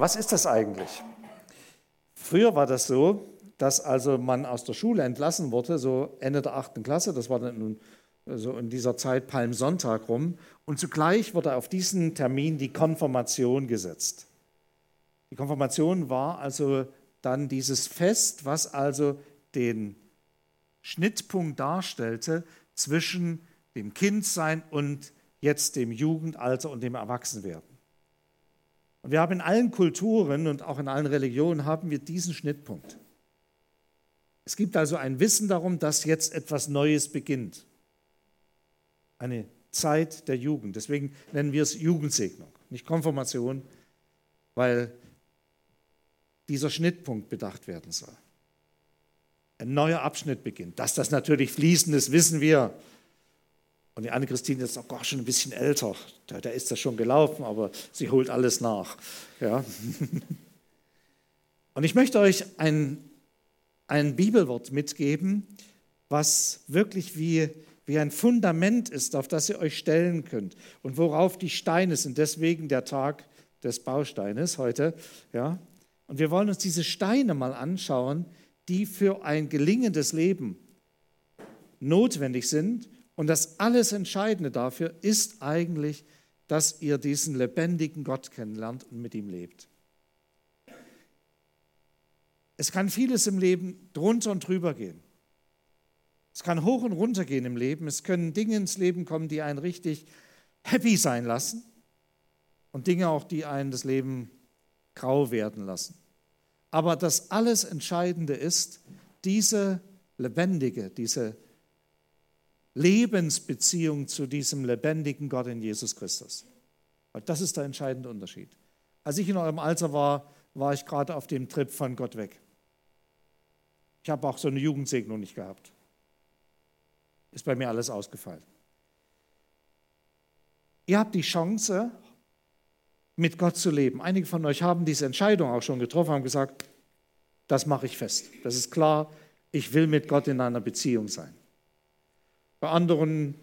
Was ist das eigentlich? Früher war das so, dass also man aus der Schule entlassen wurde, so Ende der achten Klasse, das war dann so in dieser Zeit Palmsonntag rum, und zugleich wurde auf diesen Termin die Konfirmation gesetzt. Die Konfirmation war also dann dieses Fest, was also den Schnittpunkt darstellte zwischen dem Kindsein und jetzt dem Jugendalter und dem Erwachsenwerden. Wir haben in allen Kulturen und auch in allen Religionen haben wir diesen Schnittpunkt. Es gibt also ein Wissen darum, dass jetzt etwas Neues beginnt. Eine Zeit der Jugend. Deswegen nennen wir es Jugendsegnung, nicht Konfirmation, weil dieser Schnittpunkt bedacht werden soll. Ein neuer Abschnitt beginnt. Dass das natürlich fließend ist, wissen wir. Und die Anne-Christine ist auch schon ein bisschen älter. Da, da, ist das schon gelaufen, aber sie holt alles nach. Ja. Und ich möchte euch ein, ein Bibelwort mitgeben, was wirklich wie, wie ein Fundament ist, auf das ihr euch stellen könnt und worauf die Steine sind. Deswegen der Tag des Bausteines heute. Ja. Und wir wollen uns diese Steine mal anschauen, die für ein gelingendes Leben notwendig sind und das alles Entscheidende dafür ist eigentlich, dass ihr diesen lebendigen Gott kennenlernt und mit ihm lebt. Es kann vieles im Leben drunter und drüber gehen. Es kann hoch und runter gehen im Leben. Es können Dinge ins Leben kommen, die einen richtig happy sein lassen und Dinge auch, die einen das Leben grau werden lassen. Aber das alles Entscheidende ist, diese lebendige, diese Lebensbeziehung zu diesem lebendigen Gott in Jesus Christus. Das ist der entscheidende Unterschied. Als ich in eurem Alter war, war ich gerade auf dem Trip von Gott weg. Ich habe auch so eine Jugendsegnung nicht gehabt. Ist bei mir alles ausgefallen. Ihr habt die Chance, mit Gott zu leben. Einige von euch haben diese Entscheidung auch schon getroffen, haben gesagt, das mache ich fest. Das ist klar, ich will mit Gott in einer Beziehung sein. Bei anderen,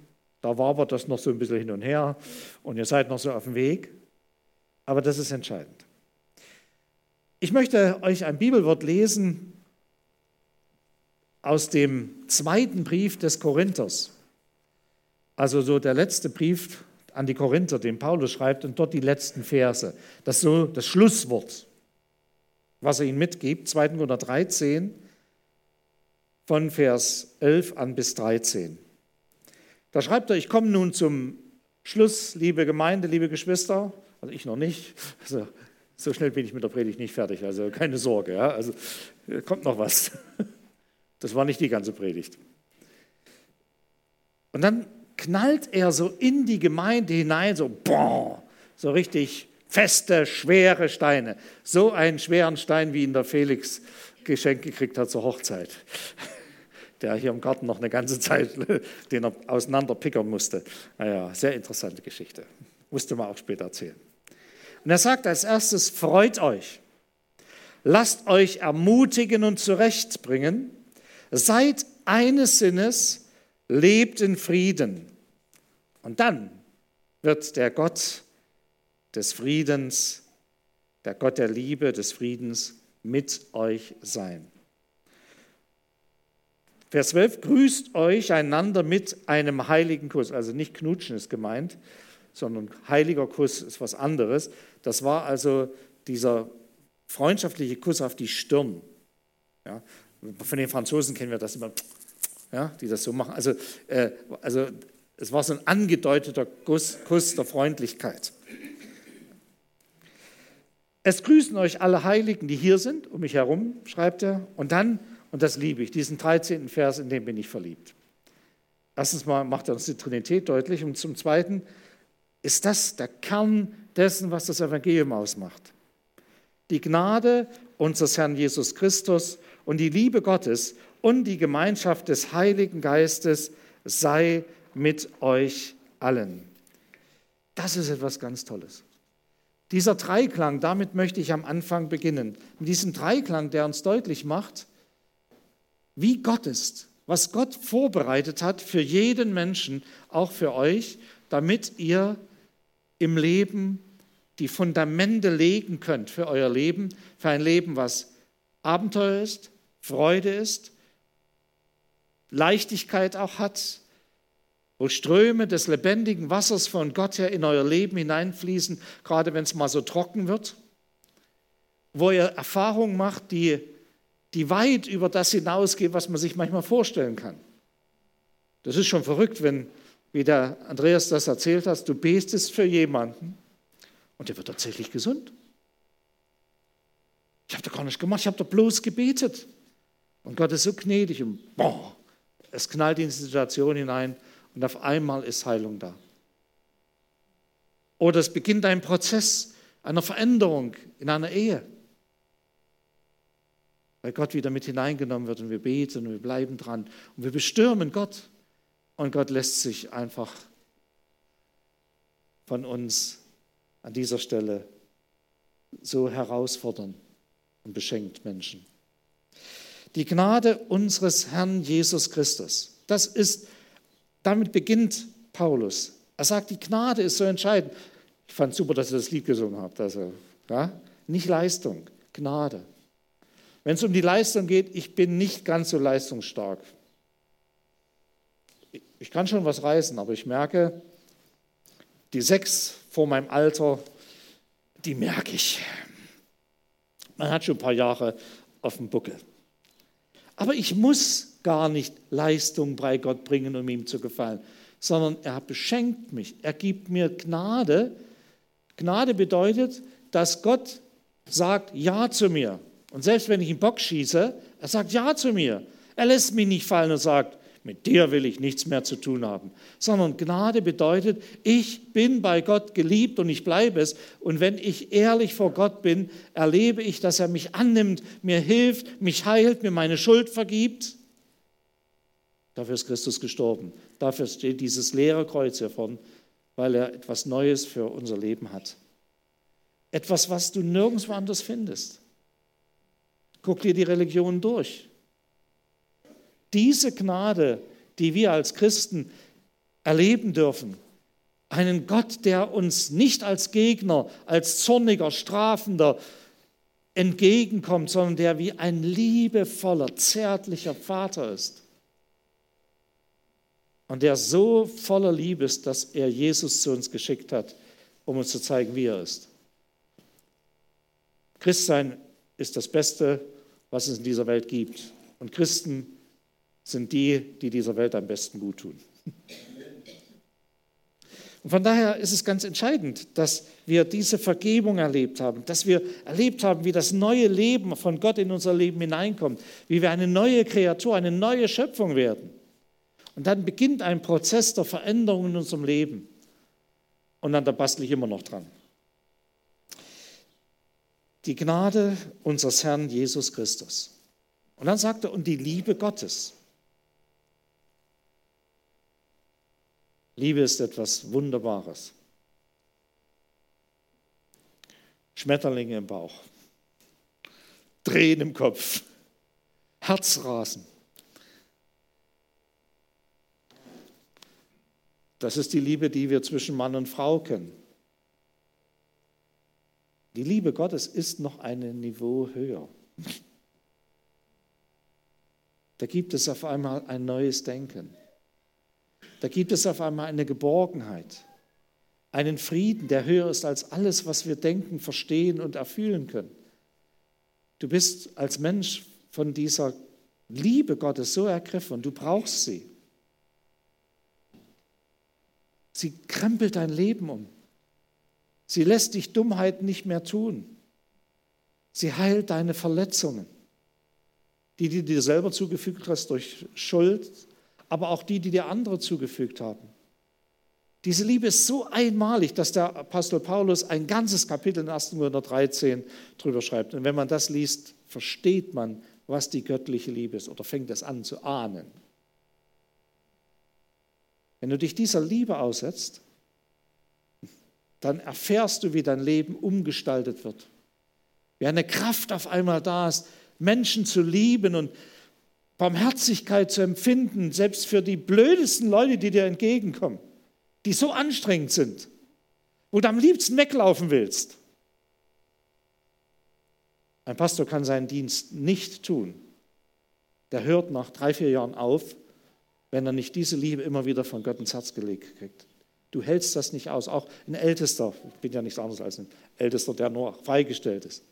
da wabert das noch so ein bisschen hin und her und ihr seid noch so auf dem Weg. Aber das ist entscheidend. Ich möchte euch ein Bibelwort lesen aus dem zweiten Brief des Korinthers. Also so der letzte Brief an die Korinther, den Paulus schreibt, und dort die letzten Verse. Das ist so das Schlusswort, was er ihnen mitgibt, 2. Korinther 13, von Vers 11 an bis 13. Da schreibt er, ich komme nun zum Schluss, liebe Gemeinde, liebe Geschwister, also ich noch nicht, also so schnell bin ich mit der Predigt nicht fertig, also keine Sorge, ja? also kommt noch was. Das war nicht die ganze Predigt. Und dann knallt er so in die Gemeinde hinein, so boah, so richtig feste, schwere Steine. So einen schweren Stein, wie ihn der Felix geschenkt gekriegt hat zur Hochzeit der hier im Garten noch eine ganze Zeit den er auseinanderpickern musste. Naja, sehr interessante Geschichte. Musste man auch später erzählen. Und er sagt als erstes, freut euch. Lasst euch ermutigen und zurechtbringen. Seid eines Sinnes, lebt in Frieden. Und dann wird der Gott des Friedens, der Gott der Liebe, des Friedens mit euch sein. Vers 12, grüßt euch einander mit einem heiligen Kuss. Also nicht knutschen ist gemeint, sondern heiliger Kuss ist was anderes. Das war also dieser freundschaftliche Kuss auf die Stirn. Ja, von den Franzosen kennen wir das immer, ja, die das so machen. Also, äh, also es war so ein angedeuteter Kuss, Kuss der Freundlichkeit. Es grüßen euch alle Heiligen, die hier sind, um mich herum, schreibt er. Und dann und das liebe ich, diesen 13. Vers, in dem bin ich verliebt. Erstens mal macht er uns die Trinität deutlich und zum Zweiten ist das der Kern dessen, was das Evangelium ausmacht. Die Gnade unseres Herrn Jesus Christus und die Liebe Gottes und die Gemeinschaft des Heiligen Geistes sei mit euch allen. Das ist etwas ganz Tolles. Dieser Dreiklang, damit möchte ich am Anfang beginnen. Mit diesem Dreiklang, der uns deutlich macht, wie Gott ist, was Gott vorbereitet hat für jeden Menschen, auch für euch, damit ihr im Leben die Fundamente legen könnt für euer Leben, für ein Leben, was Abenteuer ist, Freude ist, Leichtigkeit auch hat, wo Ströme des lebendigen Wassers von Gott her in euer Leben hineinfließen, gerade wenn es mal so trocken wird, wo ihr Erfahrungen macht, die, die weit über das hinausgehen, was man sich manchmal vorstellen kann. Das ist schon verrückt, wenn, wie der Andreas das erzählt hat, du betest für jemanden und der wird tatsächlich gesund. Ich habe da gar nicht gemacht, ich habe da bloß gebetet. Und Gott ist so gnädig und boah, es knallt in die Situation hinein und auf einmal ist Heilung da. Oder es beginnt ein Prozess einer Veränderung in einer Ehe, weil Gott wieder mit hineingenommen wird und wir beten und wir bleiben dran und wir bestürmen Gott und Gott lässt sich einfach von uns an dieser Stelle so herausfordern und beschenkt Menschen. Die Gnade unseres Herrn Jesus Christus, das ist, damit beginnt Paulus. Er sagt, die Gnade ist so entscheidend. Ich fand super, dass ihr das Lied gesungen habt. Also, ja? Nicht Leistung, Gnade. Wenn es um die Leistung geht, ich bin nicht ganz so leistungsstark. Ich kann schon was reißen, aber ich merke, die sechs vor meinem Alter, die merke ich. Man hat schon ein paar Jahre auf dem Buckel. Aber ich muss gar nicht Leistung bei Gott bringen, um ihm zu gefallen, sondern er beschenkt mich. Er gibt mir Gnade. Gnade bedeutet, dass Gott sagt Ja zu mir. Und selbst wenn ich einen Bock schieße, er sagt Ja zu mir. Er lässt mich nicht fallen und sagt, mit dir will ich nichts mehr zu tun haben. Sondern Gnade bedeutet, ich bin bei Gott geliebt und ich bleibe es. Und wenn ich ehrlich vor Gott bin, erlebe ich, dass er mich annimmt, mir hilft, mich heilt, mir meine Schuld vergibt. Dafür ist Christus gestorben. Dafür steht dieses leere Kreuz hier vorn, weil er etwas Neues für unser Leben hat. Etwas, was du nirgendwo anders findest. Guck dir die Religion durch diese Gnade, die wir als Christen erleben dürfen, einen Gott, der uns nicht als Gegner, als zorniger, strafender entgegenkommt, sondern der wie ein liebevoller, zärtlicher Vater ist. Und der so voller Liebe ist, dass er Jesus zu uns geschickt hat, um uns zu zeigen, wie er ist. Christsein ist das Beste, was es in dieser Welt gibt. Und Christen sind die, die dieser Welt am besten gut tun. Und von daher ist es ganz entscheidend, dass wir diese Vergebung erlebt haben, dass wir erlebt haben, wie das neue Leben von Gott in unser Leben hineinkommt, wie wir eine neue Kreatur, eine neue Schöpfung werden. Und dann beginnt ein Prozess der Veränderung in unserem Leben. Und dann da bastle ich immer noch dran. Die Gnade unseres Herrn Jesus Christus. Und dann sagt er, und die Liebe Gottes. Liebe ist etwas Wunderbares. Schmetterlinge im Bauch, Drehen im Kopf, Herzrasen. Das ist die Liebe, die wir zwischen Mann und Frau kennen. Die Liebe Gottes ist noch ein Niveau höher. Da gibt es auf einmal ein neues Denken. Da gibt es auf einmal eine Geborgenheit, einen Frieden, der höher ist als alles, was wir denken, verstehen und erfühlen können. Du bist als Mensch von dieser Liebe Gottes so ergriffen du brauchst sie. Sie krempelt dein Leben um. Sie lässt dich Dummheiten nicht mehr tun. Sie heilt deine Verletzungen, die du dir selber zugefügt hast durch Schuld, aber auch die, die dir andere zugefügt haben. Diese Liebe ist so einmalig, dass der Apostel Paulus ein ganzes Kapitel in 1. Korinther 13 drüber schreibt. Und wenn man das liest, versteht man, was die göttliche Liebe ist oder fängt es an zu ahnen. Wenn du dich dieser Liebe aussetzt, dann erfährst du, wie dein Leben umgestaltet wird. Wie eine Kraft auf einmal da ist, Menschen zu lieben und Barmherzigkeit zu empfinden, selbst für die blödesten Leute, die dir entgegenkommen, die so anstrengend sind, wo du am liebsten weglaufen willst. Ein Pastor kann seinen Dienst nicht tun. Der hört nach drei, vier Jahren auf, wenn er nicht diese Liebe immer wieder von Gott ins Herz gelegt kriegt. Du hältst das nicht aus. Auch ein Ältester, ich bin ja nichts anderes als ein Ältester, der nur freigestellt ist.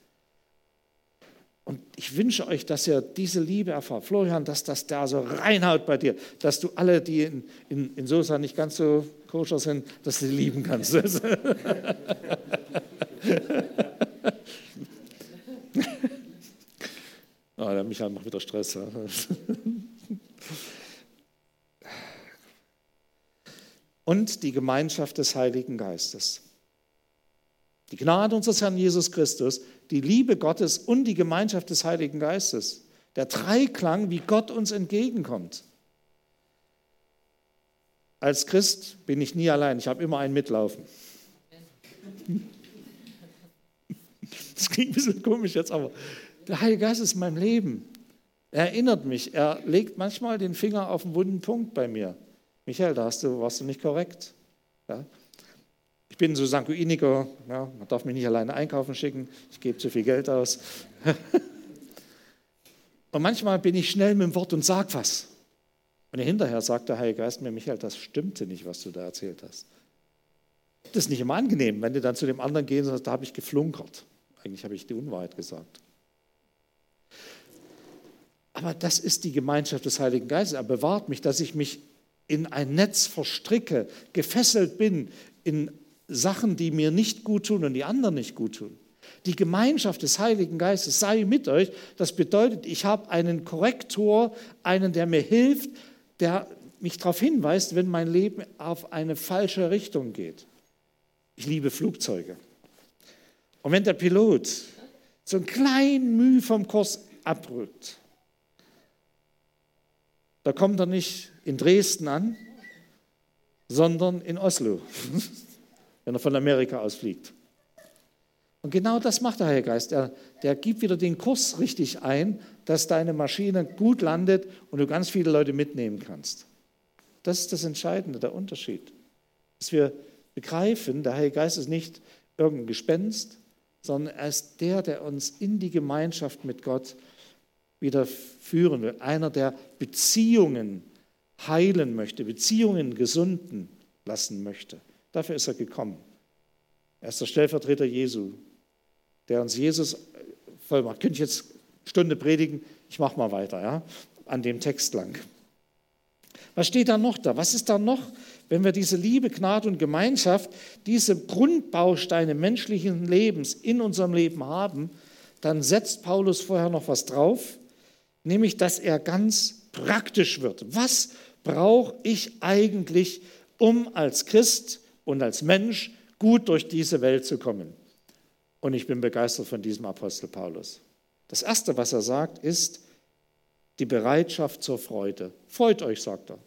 Und ich wünsche euch, dass ihr diese Liebe erfahrt. Florian, dass das da so reinhaut bei dir, dass du alle, die in, in, in Sosa nicht ganz so koscher sind, dass du sie lieben kannst. oh, der Michael macht wieder Stress. Und die Gemeinschaft des Heiligen Geistes. Die Gnade unseres Herrn Jesus Christus, die Liebe Gottes und die Gemeinschaft des Heiligen Geistes. Der Dreiklang, wie Gott uns entgegenkommt. Als Christ bin ich nie allein, ich habe immer einen mitlaufen. Das klingt ein bisschen komisch jetzt, aber der Heilige Geist ist mein Leben. Er erinnert mich, er legt manchmal den Finger auf einen wunden Punkt bei mir. Michael, da du, warst du nicht korrekt. Ja? Ich bin so Sanguiniker, ja, man darf mich nicht alleine einkaufen schicken, ich gebe zu viel Geld aus. und manchmal bin ich schnell mit dem Wort und sage was. Und hinterher sagt der Heilige Geist mir, Michael, das stimmte nicht, was du da erzählt hast. Das ist nicht immer angenehm, wenn du dann zu dem anderen gehst und sagst, da habe ich geflunkert. Eigentlich habe ich die Unwahrheit gesagt. Aber das ist die Gemeinschaft des Heiligen Geistes. Er bewahrt mich, dass ich mich in ein Netz verstricke, gefesselt bin in Sachen, die mir nicht gut tun und die anderen nicht gut tun. Die Gemeinschaft des Heiligen Geistes sei mit euch. Das bedeutet, ich habe einen Korrektor, einen, der mir hilft, der mich darauf hinweist, wenn mein Leben auf eine falsche Richtung geht. Ich liebe Flugzeuge. Und wenn der Pilot so ein klein Mühe vom Kurs abrückt, da kommt er nicht in Dresden an, sondern in Oslo, wenn er von Amerika aus fliegt. Und genau das macht der Heilige Geist. Er, der gibt wieder den Kurs richtig ein, dass deine Maschine gut landet und du ganz viele Leute mitnehmen kannst. Das ist das Entscheidende, der Unterschied. Dass wir begreifen, der Heilige Geist ist nicht irgendein Gespenst, sondern er ist der, der uns in die Gemeinschaft mit Gott wieder führen will. Einer, der Beziehungen heilen möchte, Beziehungen gesunden lassen möchte. Dafür ist er gekommen. Er ist der Stellvertreter Jesu, der uns Jesus voll macht. Könnte ich jetzt eine Stunde predigen? Ich mache mal weiter, ja, an dem Text lang. Was steht da noch da? Was ist da noch, wenn wir diese Liebe, Gnade und Gemeinschaft, diese Grundbausteine menschlichen Lebens in unserem Leben haben, dann setzt Paulus vorher noch was drauf, nämlich dass er ganz praktisch wird. Was brauche ich eigentlich, um als Christ und als Mensch gut durch diese Welt zu kommen? Und ich bin begeistert von diesem Apostel Paulus. Das Erste, was er sagt, ist die Bereitschaft zur Freude. Freut euch, sagt er.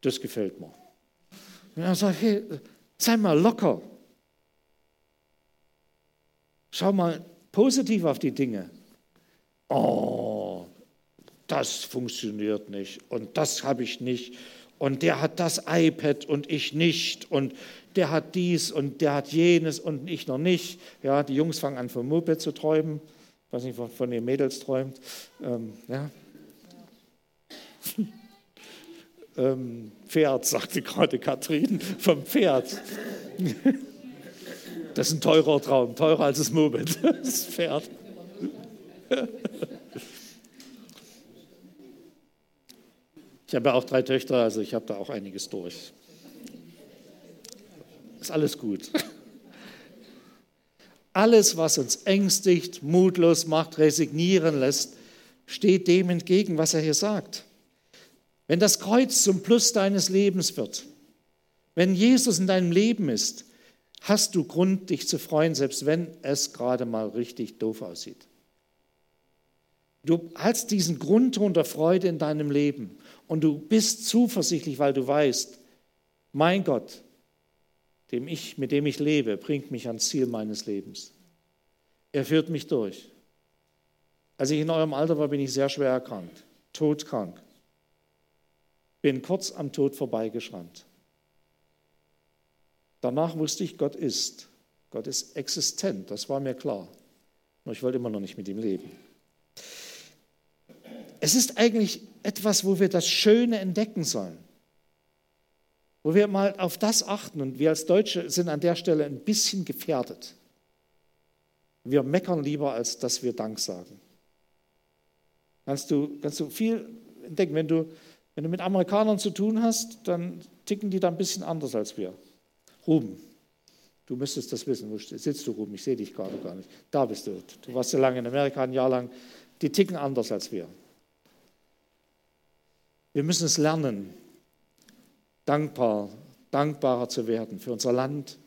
Das gefällt mir. Und er sagt, hey, sei mal locker. Schau mal positiv auf die Dinge oh, das funktioniert nicht und das habe ich nicht und der hat das iPad und ich nicht und der hat dies und der hat jenes und ich noch nicht. Ja, die Jungs fangen an vom Moped zu träumen. Ich weiß nicht, was von den Mädels träumt. Ähm, ja. ähm, Pferd, sagte gerade Katrin, vom Pferd. Das ist ein teurer Traum, teurer als das Moped, das Pferd. Ich habe ja auch drei Töchter, also ich habe da auch einiges durch. Ist alles gut. Alles, was uns ängstigt, mutlos macht, resignieren lässt, steht dem entgegen, was er hier sagt. Wenn das Kreuz zum Plus deines Lebens wird, wenn Jesus in deinem Leben ist, hast du Grund, dich zu freuen, selbst wenn es gerade mal richtig doof aussieht. Du hast diesen Grundton der Freude in deinem Leben und du bist zuversichtlich, weil du weißt, mein Gott, dem ich, mit dem ich lebe, bringt mich ans Ziel meines Lebens. Er führt mich durch. Als ich in eurem Alter war, bin ich sehr schwer erkrankt, todkrank. Bin kurz am Tod vorbeigeschrammt. Danach wusste ich, Gott ist. Gott ist existent, das war mir klar. Nur ich wollte immer noch nicht mit ihm leben. Es ist eigentlich etwas, wo wir das Schöne entdecken sollen. Wo wir mal auf das achten und wir als Deutsche sind an der Stelle ein bisschen gefährdet. Wir meckern lieber, als dass wir Dank sagen. Kannst du, kannst du viel entdecken. Wenn du, wenn du mit Amerikanern zu tun hast, dann ticken die da ein bisschen anders als wir. Ruben, du müsstest das wissen. Wo sitzt du, Ruben? Ich sehe dich gerade gar nicht. Da bist du. Du warst so lange in Amerika, ein Jahr lang. Die ticken anders als wir. Wir müssen es lernen, dankbar, dankbarer zu werden für unser Land,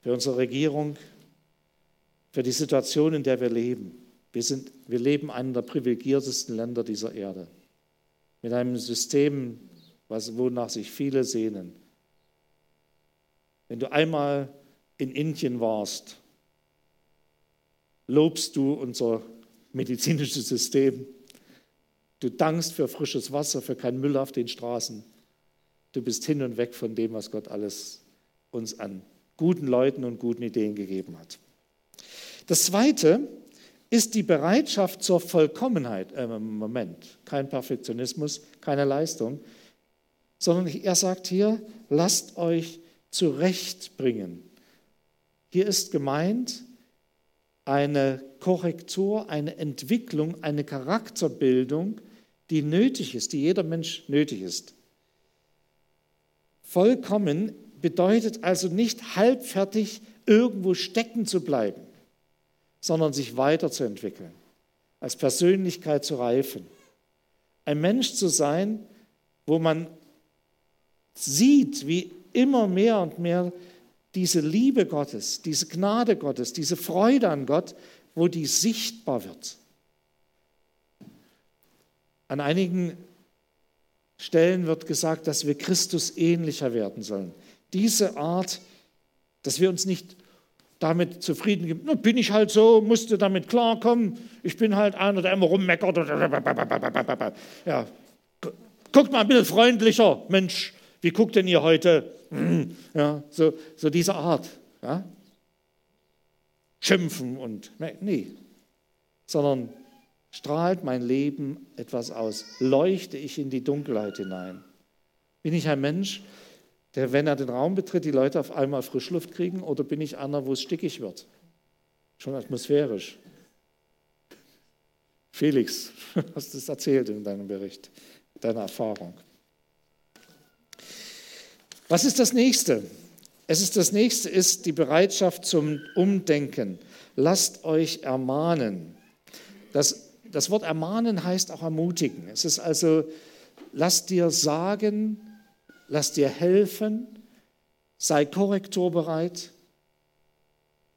für unsere Regierung, für die Situation, in der wir leben. Wir, sind, wir leben in einem der privilegiertesten Länder dieser Erde. Mit einem System, was, wonach sich viele sehnen. Wenn du einmal in Indien warst, lobst du unser medizinisches System. Du dankst für frisches Wasser, für keinen Müll auf den Straßen. Du bist hin und weg von dem, was Gott alles uns an guten Leuten und guten Ideen gegeben hat. Das Zweite ist die Bereitschaft zur Vollkommenheit. Äh, Moment, kein Perfektionismus, keine Leistung, sondern er sagt hier, lasst euch zurechtbringen. Hier ist gemeint eine Korrektur, eine Entwicklung, eine Charakterbildung, die nötig ist, die jeder Mensch nötig ist. Vollkommen bedeutet also nicht halbfertig irgendwo stecken zu bleiben sondern sich weiterzuentwickeln, als Persönlichkeit zu reifen. Ein Mensch zu sein, wo man sieht, wie immer mehr und mehr diese Liebe Gottes, diese Gnade Gottes, diese Freude an Gott, wo die sichtbar wird. An einigen Stellen wird gesagt, dass wir Christus ähnlicher werden sollen. Diese Art, dass wir uns nicht damit zufrieden gibt. Na, bin ich halt so, musste damit klarkommen. Ich bin halt einer, der immer rummeckert. Ja. Guckt mal ein bisschen freundlicher. Mensch, wie guckt denn ihr heute? Ja, so, so diese Art. Ja. Schimpfen und, nee, sondern strahlt mein Leben etwas aus? Leuchte ich in die Dunkelheit hinein? Bin ich ein Mensch, der, wenn er den Raum betritt, die Leute auf einmal Frischluft kriegen oder bin ich einer, wo es stickig wird? Schon atmosphärisch. Felix, hast du es erzählt in deinem Bericht, deiner Erfahrung. Was ist das nächste? Es ist das nächste ist die Bereitschaft zum Umdenken. Lasst euch ermahnen. Das, das Wort ermahnen heißt auch ermutigen. Es ist also, lasst dir sagen, lass dir helfen, sei korrekturbereit.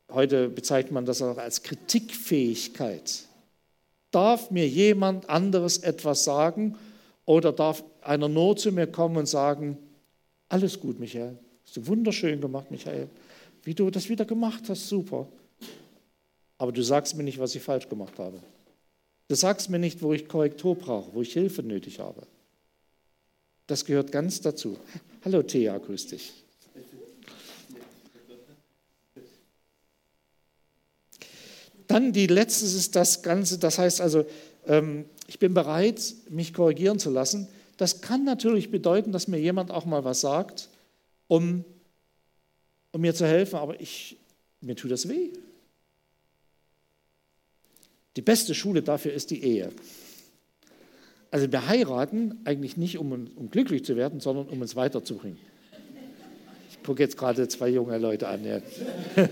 Heute bezeichnet man das auch als Kritikfähigkeit. Darf mir jemand anderes etwas sagen oder darf einer nur zu mir kommen und sagen, alles gut, Michael, hast du wunderschön gemacht, Michael, wie du das wieder gemacht hast, super. Aber du sagst mir nicht, was ich falsch gemacht habe. Du sagst mir nicht, wo ich Korrektur brauche, wo ich Hilfe nötig habe. Das gehört ganz dazu. Hallo Thea, grüß dich. Dann die letzte ist das Ganze, das heißt also, ähm, ich bin bereit, mich korrigieren zu lassen. Das kann natürlich bedeuten, dass mir jemand auch mal was sagt, um, um mir zu helfen, aber ich, mir tut das weh. Die beste Schule dafür ist die Ehe. Also wir heiraten eigentlich nicht, um, um glücklich zu werden, sondern um uns weiterzubringen. Ich gucke jetzt gerade zwei junge Leute an. Ja.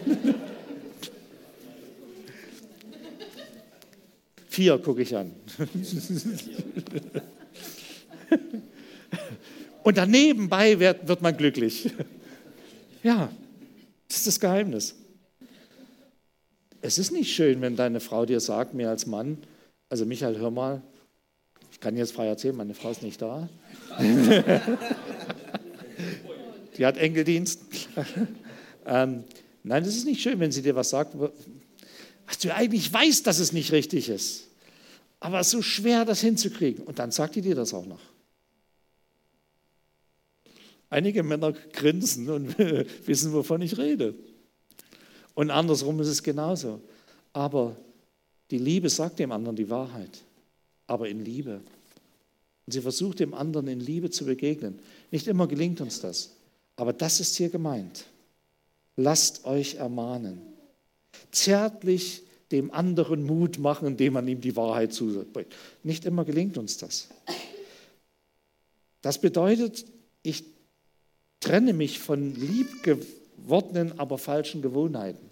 Vier gucke ich an. Und dann nebenbei wird, wird man glücklich. Ja, das ist das Geheimnis. Es ist nicht schön, wenn deine Frau dir sagt, mir als Mann, also Michael, hör mal, ich kann jetzt frei erzählen, meine Frau ist nicht da. Die hat Enkeldienst. ähm, nein, das ist nicht schön, wenn sie dir was sagt, was du eigentlich weißt, dass es nicht richtig ist. Aber es ist so schwer, das hinzukriegen. Und dann sagt die dir das auch noch. Einige Männer grinsen und wissen, wovon ich rede. Und andersrum ist es genauso. Aber die Liebe sagt dem anderen die Wahrheit, aber in Liebe. Und sie versucht dem anderen in Liebe zu begegnen. Nicht immer gelingt uns das, aber das ist hier gemeint. Lasst euch ermahnen. Zärtlich dem anderen Mut machen, indem man ihm die Wahrheit zubringt. Nicht immer gelingt uns das. Das bedeutet, ich trenne mich von liebgewordenen, aber falschen Gewohnheiten.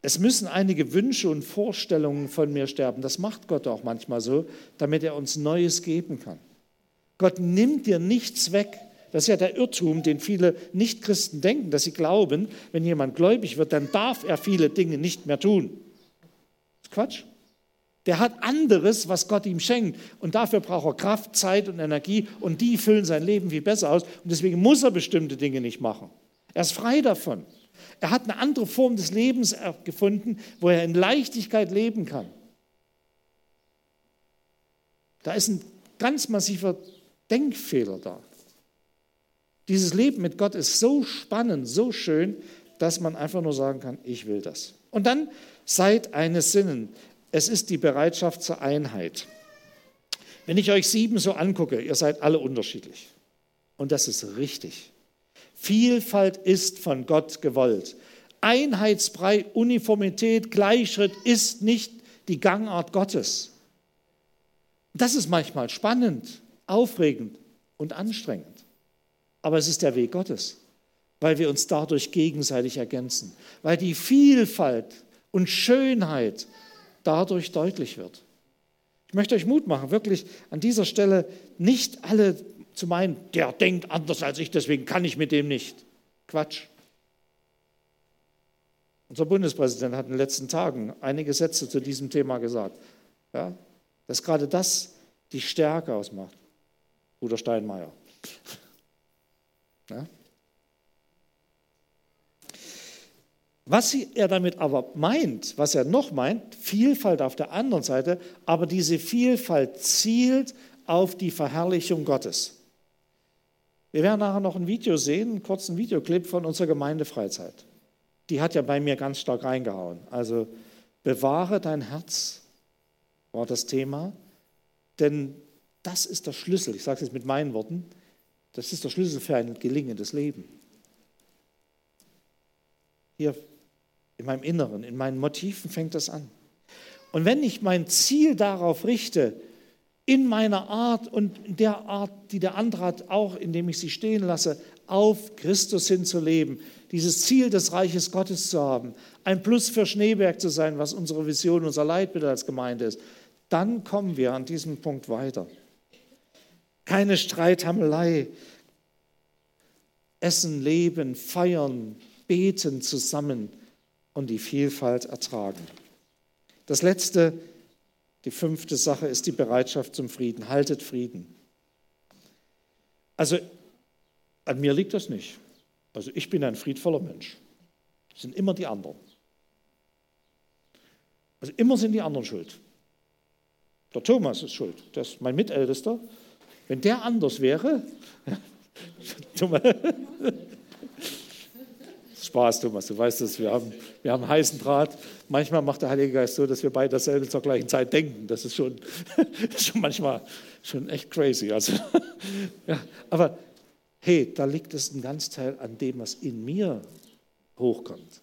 Es müssen einige Wünsche und Vorstellungen von mir sterben. Das macht Gott auch manchmal so, damit er uns Neues geben kann. Gott nimmt dir nichts weg. Das ist ja der Irrtum, den viele Nichtchristen denken, dass sie glauben, wenn jemand gläubig wird, dann darf er viele Dinge nicht mehr tun. Das ist Quatsch. Der hat anderes, was Gott ihm schenkt. Und dafür braucht er Kraft, Zeit und Energie. Und die füllen sein Leben viel besser aus. Und deswegen muss er bestimmte Dinge nicht machen. Er ist frei davon. Er hat eine andere Form des Lebens gefunden, wo er in Leichtigkeit leben kann. Da ist ein ganz massiver Denkfehler da. Dieses Leben mit Gott ist so spannend, so schön, dass man einfach nur sagen kann, ich will das. Und dann seid eines Sinnen. Es ist die Bereitschaft zur Einheit. Wenn ich euch sieben so angucke, ihr seid alle unterschiedlich. Und das ist richtig. Vielfalt ist von Gott gewollt. Einheitsbrei, Uniformität, Gleichschritt ist nicht die Gangart Gottes. Das ist manchmal spannend, aufregend und anstrengend. Aber es ist der Weg Gottes, weil wir uns dadurch gegenseitig ergänzen, weil die Vielfalt und Schönheit dadurch deutlich wird. Ich möchte euch Mut machen, wirklich an dieser Stelle nicht alle zu meinen, der denkt anders als ich, deswegen kann ich mit dem nicht. Quatsch. Unser Bundespräsident hat in den letzten Tagen einige Sätze zu diesem Thema gesagt. Ja, dass gerade das die Stärke ausmacht. Bruder Steinmeier. Ja. Was er damit aber meint, was er noch meint, Vielfalt auf der anderen Seite, aber diese Vielfalt zielt auf die Verherrlichung Gottes. Wir werden nachher noch ein Video sehen, einen kurzen Videoclip von unserer Gemeindefreizeit. Die hat ja bei mir ganz stark reingehauen. Also bewahre dein Herz war das Thema, denn das ist der Schlüssel. Ich sage es jetzt mit meinen Worten. Das ist der Schlüssel für ein gelingendes Leben. Hier in meinem Inneren, in meinen Motiven fängt das an. Und wenn ich mein Ziel darauf richte, in meiner Art und der Art, die der andere hat, auch indem ich sie stehen lasse, auf Christus hin zu leben, dieses Ziel des Reiches Gottes zu haben, ein Plus für Schneeberg zu sein, was unsere Vision, unser Leitbild als Gemeinde ist, dann kommen wir an diesem Punkt weiter. Keine Streithammelei, Essen, Leben, Feiern, Beten zusammen und die Vielfalt ertragen. Das letzte die fünfte Sache ist die Bereitschaft zum Frieden. Haltet Frieden. Also an mir liegt das nicht. Also ich bin ein friedvoller Mensch. Das sind immer die anderen. Also immer sind die anderen schuld. Der Thomas ist schuld. Der ist mein Mitältester. Wenn der anders wäre, Spaß, Thomas, du weißt es, wir haben, wir haben heißen Draht. Manchmal macht der Heilige Geist so, dass wir beide dasselbe zur gleichen Zeit denken. Das ist schon, schon manchmal schon echt crazy. Also, ja, aber hey, da liegt es ein ganz Teil an dem, was in mir hochkommt.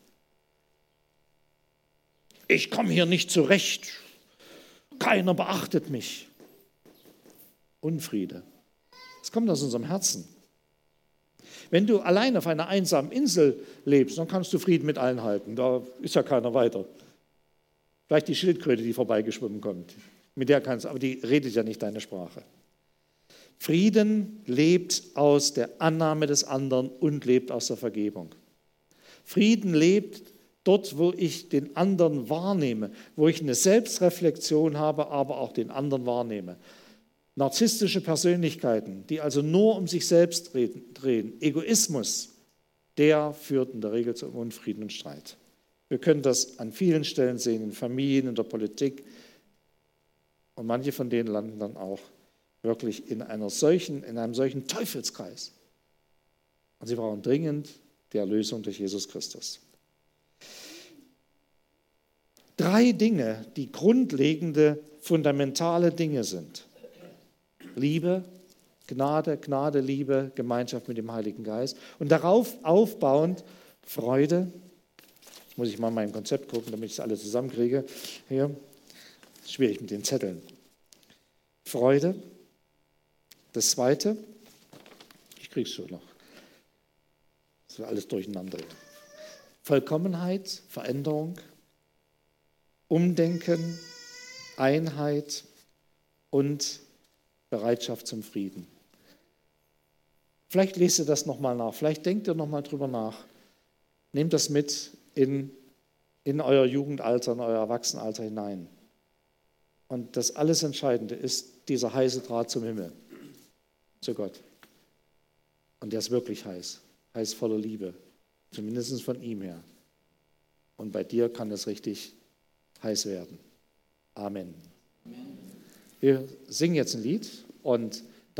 Ich komme hier nicht zurecht. Keiner beachtet mich. Unfriede. Es kommt aus unserem Herzen. Wenn du allein auf einer einsamen Insel lebst, dann kannst du Frieden mit allen halten. Da ist ja keiner weiter. Vielleicht die Schildkröte, die vorbeigeschwommen kommt. Mit der kannst du, aber die redet ja nicht deine Sprache. Frieden lebt aus der Annahme des anderen und lebt aus der Vergebung. Frieden lebt dort, wo ich den anderen wahrnehme, wo ich eine Selbstreflexion habe, aber auch den anderen wahrnehme. Narzisstische Persönlichkeiten, die also nur um sich selbst drehen, Egoismus, der führt in der Regel zu Unfrieden und Streit. Wir können das an vielen Stellen sehen, in Familien, in der Politik. Und manche von denen landen dann auch wirklich in, einer solchen, in einem solchen Teufelskreis. Und sie brauchen dringend die Erlösung durch Jesus Christus. Drei Dinge, die grundlegende, fundamentale Dinge sind. Liebe, Gnade, Gnade, Liebe, Gemeinschaft mit dem Heiligen Geist. Und darauf aufbauend Freude. Muss ich mal mein Konzept gucken, damit ich es alle zusammenkriege. Hier, schwierig mit den Zetteln. Freude. Das zweite, ich krieg's schon noch. Das wird alles durcheinander. Vollkommenheit, Veränderung, Umdenken, Einheit und Bereitschaft zum Frieden. Vielleicht lest ihr das nochmal nach, vielleicht denkt ihr nochmal drüber nach. Nehmt das mit in, in euer Jugendalter, in euer Erwachsenenalter hinein. Und das alles Entscheidende ist dieser heiße Draht zum Himmel, zu Gott. Und der ist wirklich heiß, heiß voller Liebe, zumindest von ihm her. Und bei dir kann es richtig heiß werden. Amen. Wir singen jetzt ein Lied und